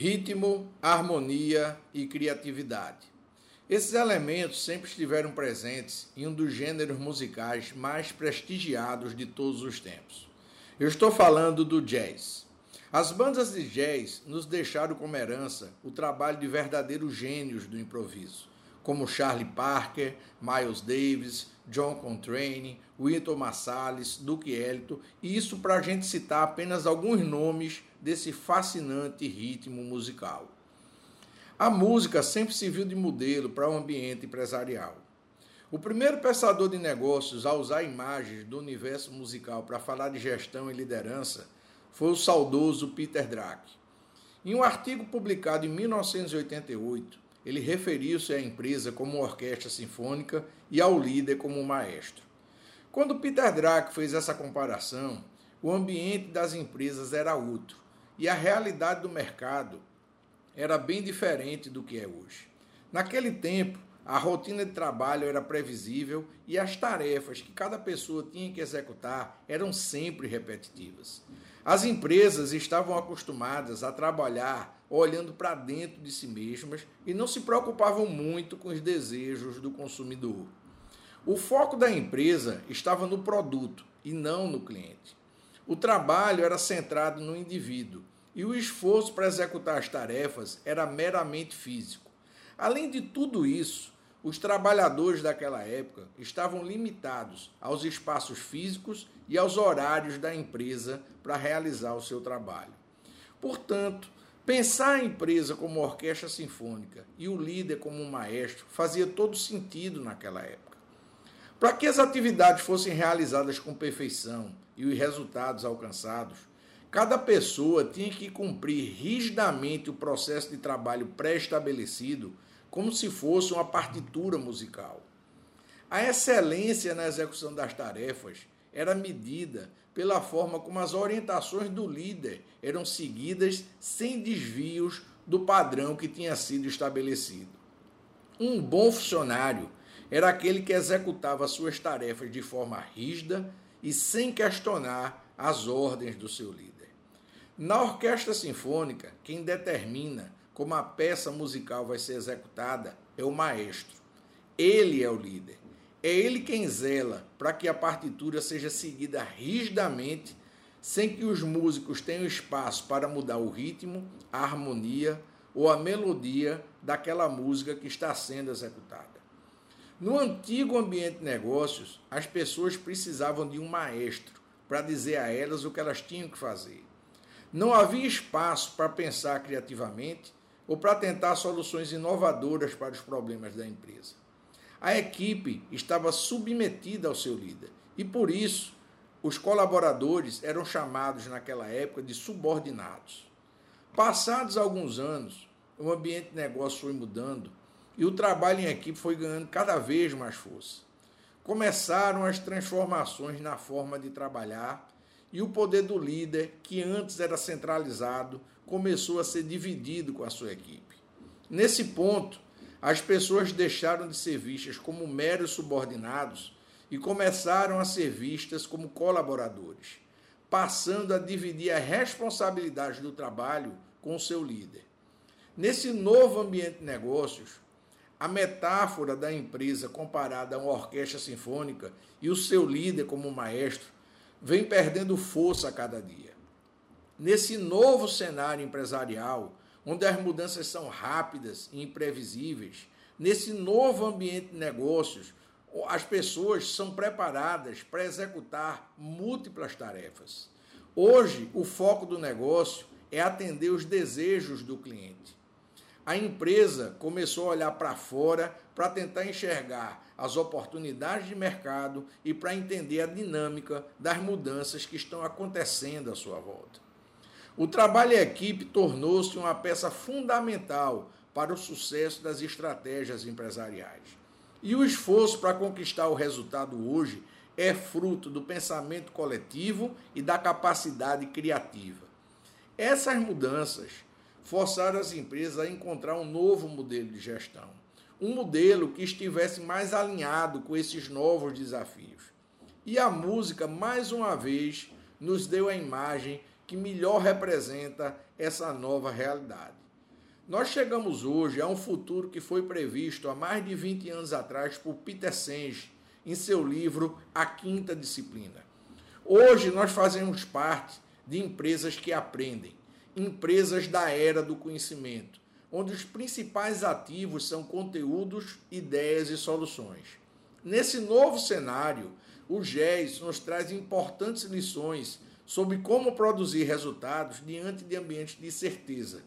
Ritmo, harmonia e criatividade. Esses elementos sempre estiveram presentes em um dos gêneros musicais mais prestigiados de todos os tempos. Eu estou falando do jazz. As bandas de jazz nos deixaram como herança o trabalho de verdadeiros gênios do improviso, como Charlie Parker, Miles Davis, John Coltrane, Wynton Marsalis, Duke Ellington, e isso para a gente citar apenas alguns nomes desse fascinante ritmo musical. A música sempre serviu de modelo para o ambiente empresarial. O primeiro pensador de negócios a usar imagens do universo musical para falar de gestão e liderança foi o saudoso Peter Drucker. Em um artigo publicado em 1988, ele referiu-se à empresa como orquestra sinfônica e ao líder como maestro. Quando Peter Drucker fez essa comparação, o ambiente das empresas era outro e a realidade do mercado era bem diferente do que é hoje. Naquele tempo, a rotina de trabalho era previsível e as tarefas que cada pessoa tinha que executar eram sempre repetitivas. As empresas estavam acostumadas a trabalhar olhando para dentro de si mesmas e não se preocupavam muito com os desejos do consumidor. O foco da empresa estava no produto e não no cliente. O trabalho era centrado no indivíduo e o esforço para executar as tarefas era meramente físico. Além de tudo isso, os trabalhadores daquela época estavam limitados aos espaços físicos e aos horários da empresa para realizar o seu trabalho. Portanto, pensar a empresa como orquestra sinfônica e o líder como um maestro fazia todo sentido naquela época. Para que as atividades fossem realizadas com perfeição e os resultados alcançados, Cada pessoa tinha que cumprir rigidamente o processo de trabalho pré-estabelecido, como se fosse uma partitura musical. A excelência na execução das tarefas era medida pela forma como as orientações do líder eram seguidas sem desvios do padrão que tinha sido estabelecido. Um bom funcionário era aquele que executava suas tarefas de forma rígida e sem questionar as ordens do seu líder. Na orquestra sinfônica, quem determina como a peça musical vai ser executada é o maestro. Ele é o líder. É ele quem zela para que a partitura seja seguida rigidamente, sem que os músicos tenham espaço para mudar o ritmo, a harmonia ou a melodia daquela música que está sendo executada. No antigo ambiente de negócios, as pessoas precisavam de um maestro para dizer a elas o que elas tinham que fazer. Não havia espaço para pensar criativamente ou para tentar soluções inovadoras para os problemas da empresa. A equipe estava submetida ao seu líder e, por isso, os colaboradores eram chamados naquela época de subordinados. Passados alguns anos, o ambiente de negócio foi mudando e o trabalho em equipe foi ganhando cada vez mais força. Começaram as transformações na forma de trabalhar e o poder do líder, que antes era centralizado, começou a ser dividido com a sua equipe. Nesse ponto, as pessoas deixaram de ser vistas como meros subordinados e começaram a ser vistas como colaboradores, passando a dividir a responsabilidade do trabalho com o seu líder. Nesse novo ambiente de negócios, a metáfora da empresa comparada a uma orquestra sinfônica e o seu líder como maestro vem perdendo força a cada dia. Nesse novo cenário empresarial, onde as mudanças são rápidas e imprevisíveis, nesse novo ambiente de negócios, as pessoas são preparadas para executar múltiplas tarefas. Hoje, o foco do negócio é atender os desejos do cliente a empresa começou a olhar para fora para tentar enxergar as oportunidades de mercado e para entender a dinâmica das mudanças que estão acontecendo à sua volta. O trabalho em equipe tornou-se uma peça fundamental para o sucesso das estratégias empresariais. E o esforço para conquistar o resultado hoje é fruto do pensamento coletivo e da capacidade criativa. Essas mudanças forçaram as empresas a encontrar um novo modelo de gestão, um modelo que estivesse mais alinhado com esses novos desafios. E a música, mais uma vez, nos deu a imagem que melhor representa essa nova realidade. Nós chegamos hoje a um futuro que foi previsto há mais de 20 anos atrás por Peter Senge em seu livro A Quinta Disciplina. Hoje nós fazemos parte de empresas que aprendem, empresas da era do conhecimento, onde os principais ativos são conteúdos, ideias e soluções. Nesse novo cenário, o GES nos traz importantes lições sobre como produzir resultados diante de ambientes de certeza,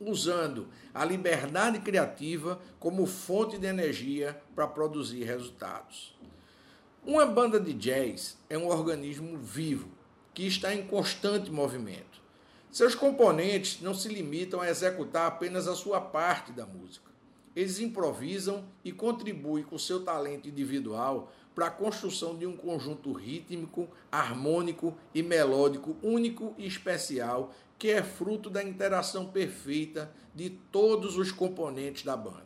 usando a liberdade criativa como fonte de energia para produzir resultados. Uma banda de jazz é um organismo vivo que está em constante movimento. Seus componentes não se limitam a executar apenas a sua parte da música. Eles improvisam e contribuem com seu talento individual para a construção de um conjunto rítmico, harmônico e melódico único e especial que é fruto da interação perfeita de todos os componentes da banda.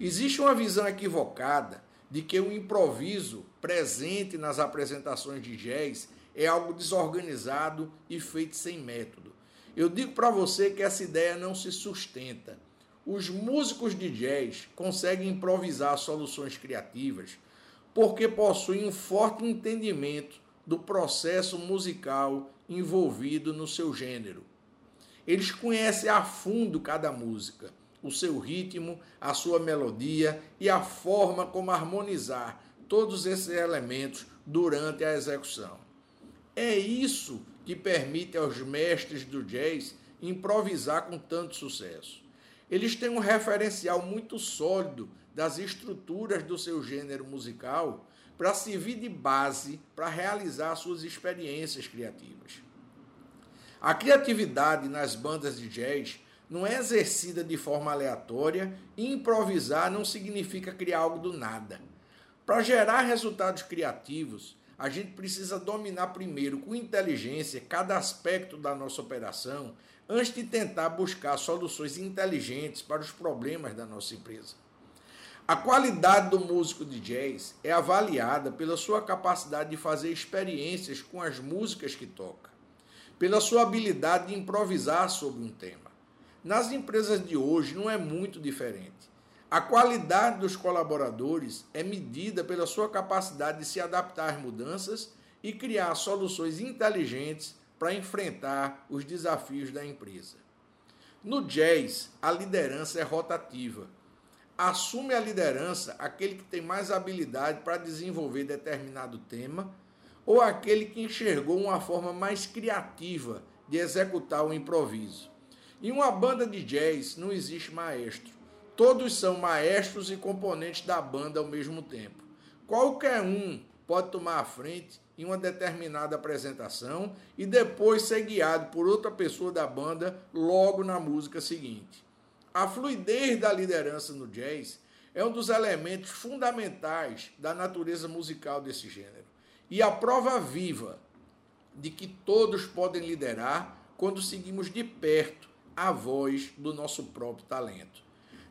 Existe uma visão equivocada de que o improviso presente nas apresentações de jazz é algo desorganizado e feito sem método. Eu digo para você que essa ideia não se sustenta. Os músicos de jazz conseguem improvisar soluções criativas porque possuem um forte entendimento do processo musical envolvido no seu gênero. Eles conhecem a fundo cada música o seu ritmo, a sua melodia e a forma como harmonizar todos esses elementos durante a execução. É isso que permite aos mestres do jazz improvisar com tanto sucesso. Eles têm um referencial muito sólido das estruturas do seu gênero musical para servir de base para realizar suas experiências criativas. A criatividade nas bandas de jazz não é exercida de forma aleatória e improvisar não significa criar algo do nada. Para gerar resultados criativos, a gente precisa dominar primeiro com inteligência cada aspecto da nossa operação antes de tentar buscar soluções inteligentes para os problemas da nossa empresa. A qualidade do músico de jazz é avaliada pela sua capacidade de fazer experiências com as músicas que toca, pela sua habilidade de improvisar sobre um tema. Nas empresas de hoje não é muito diferente. A qualidade dos colaboradores é medida pela sua capacidade de se adaptar às mudanças e criar soluções inteligentes para enfrentar os desafios da empresa. No jazz, a liderança é rotativa. Assume a liderança aquele que tem mais habilidade para desenvolver determinado tema ou aquele que enxergou uma forma mais criativa de executar o improviso. Em uma banda de jazz não existe maestro. Todos são maestros e componentes da banda ao mesmo tempo. Qualquer um pode tomar a frente em uma determinada apresentação e depois ser guiado por outra pessoa da banda logo na música seguinte. A fluidez da liderança no jazz é um dos elementos fundamentais da natureza musical desse gênero e a prova viva de que todos podem liderar quando seguimos de perto a voz do nosso próprio talento.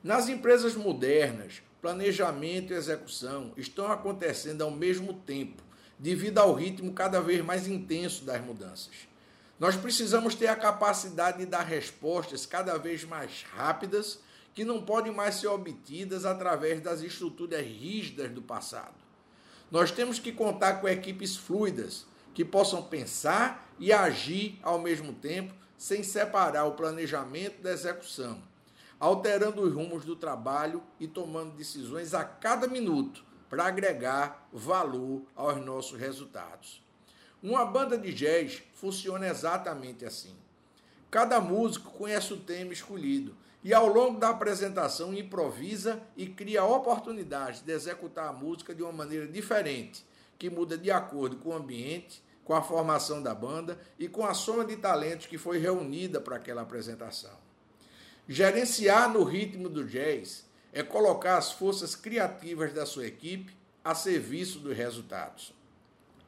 Nas empresas modernas, planejamento e execução estão acontecendo ao mesmo tempo, devido ao ritmo cada vez mais intenso das mudanças. Nós precisamos ter a capacidade de dar respostas cada vez mais rápidas, que não podem mais ser obtidas através das estruturas rígidas do passado. Nós temos que contar com equipes fluidas, que possam pensar e agir ao mesmo tempo sem separar o planejamento da execução, alterando os rumos do trabalho e tomando decisões a cada minuto para agregar valor aos nossos resultados. Uma banda de jazz funciona exatamente assim. Cada músico conhece o tema escolhido e, ao longo da apresentação, improvisa e cria oportunidades de executar a música de uma maneira diferente, que muda de acordo com o ambiente, com a formação da banda e com a soma de talentos que foi reunida para aquela apresentação. Gerenciar no ritmo do jazz é colocar as forças criativas da sua equipe a serviço dos resultados.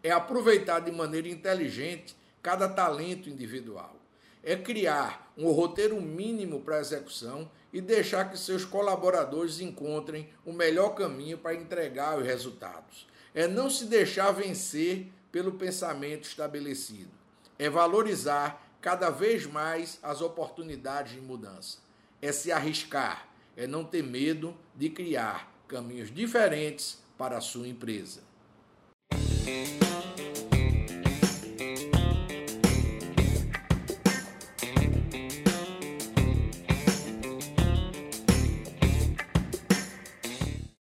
É aproveitar de maneira inteligente cada talento individual. é criar um roteiro mínimo para execução e deixar que seus colaboradores encontrem o melhor caminho para entregar os resultados. É não se deixar vencer pelo pensamento estabelecido. É valorizar cada vez mais as oportunidades de mudança. É se arriscar, é não ter medo de criar caminhos diferentes para a sua empresa.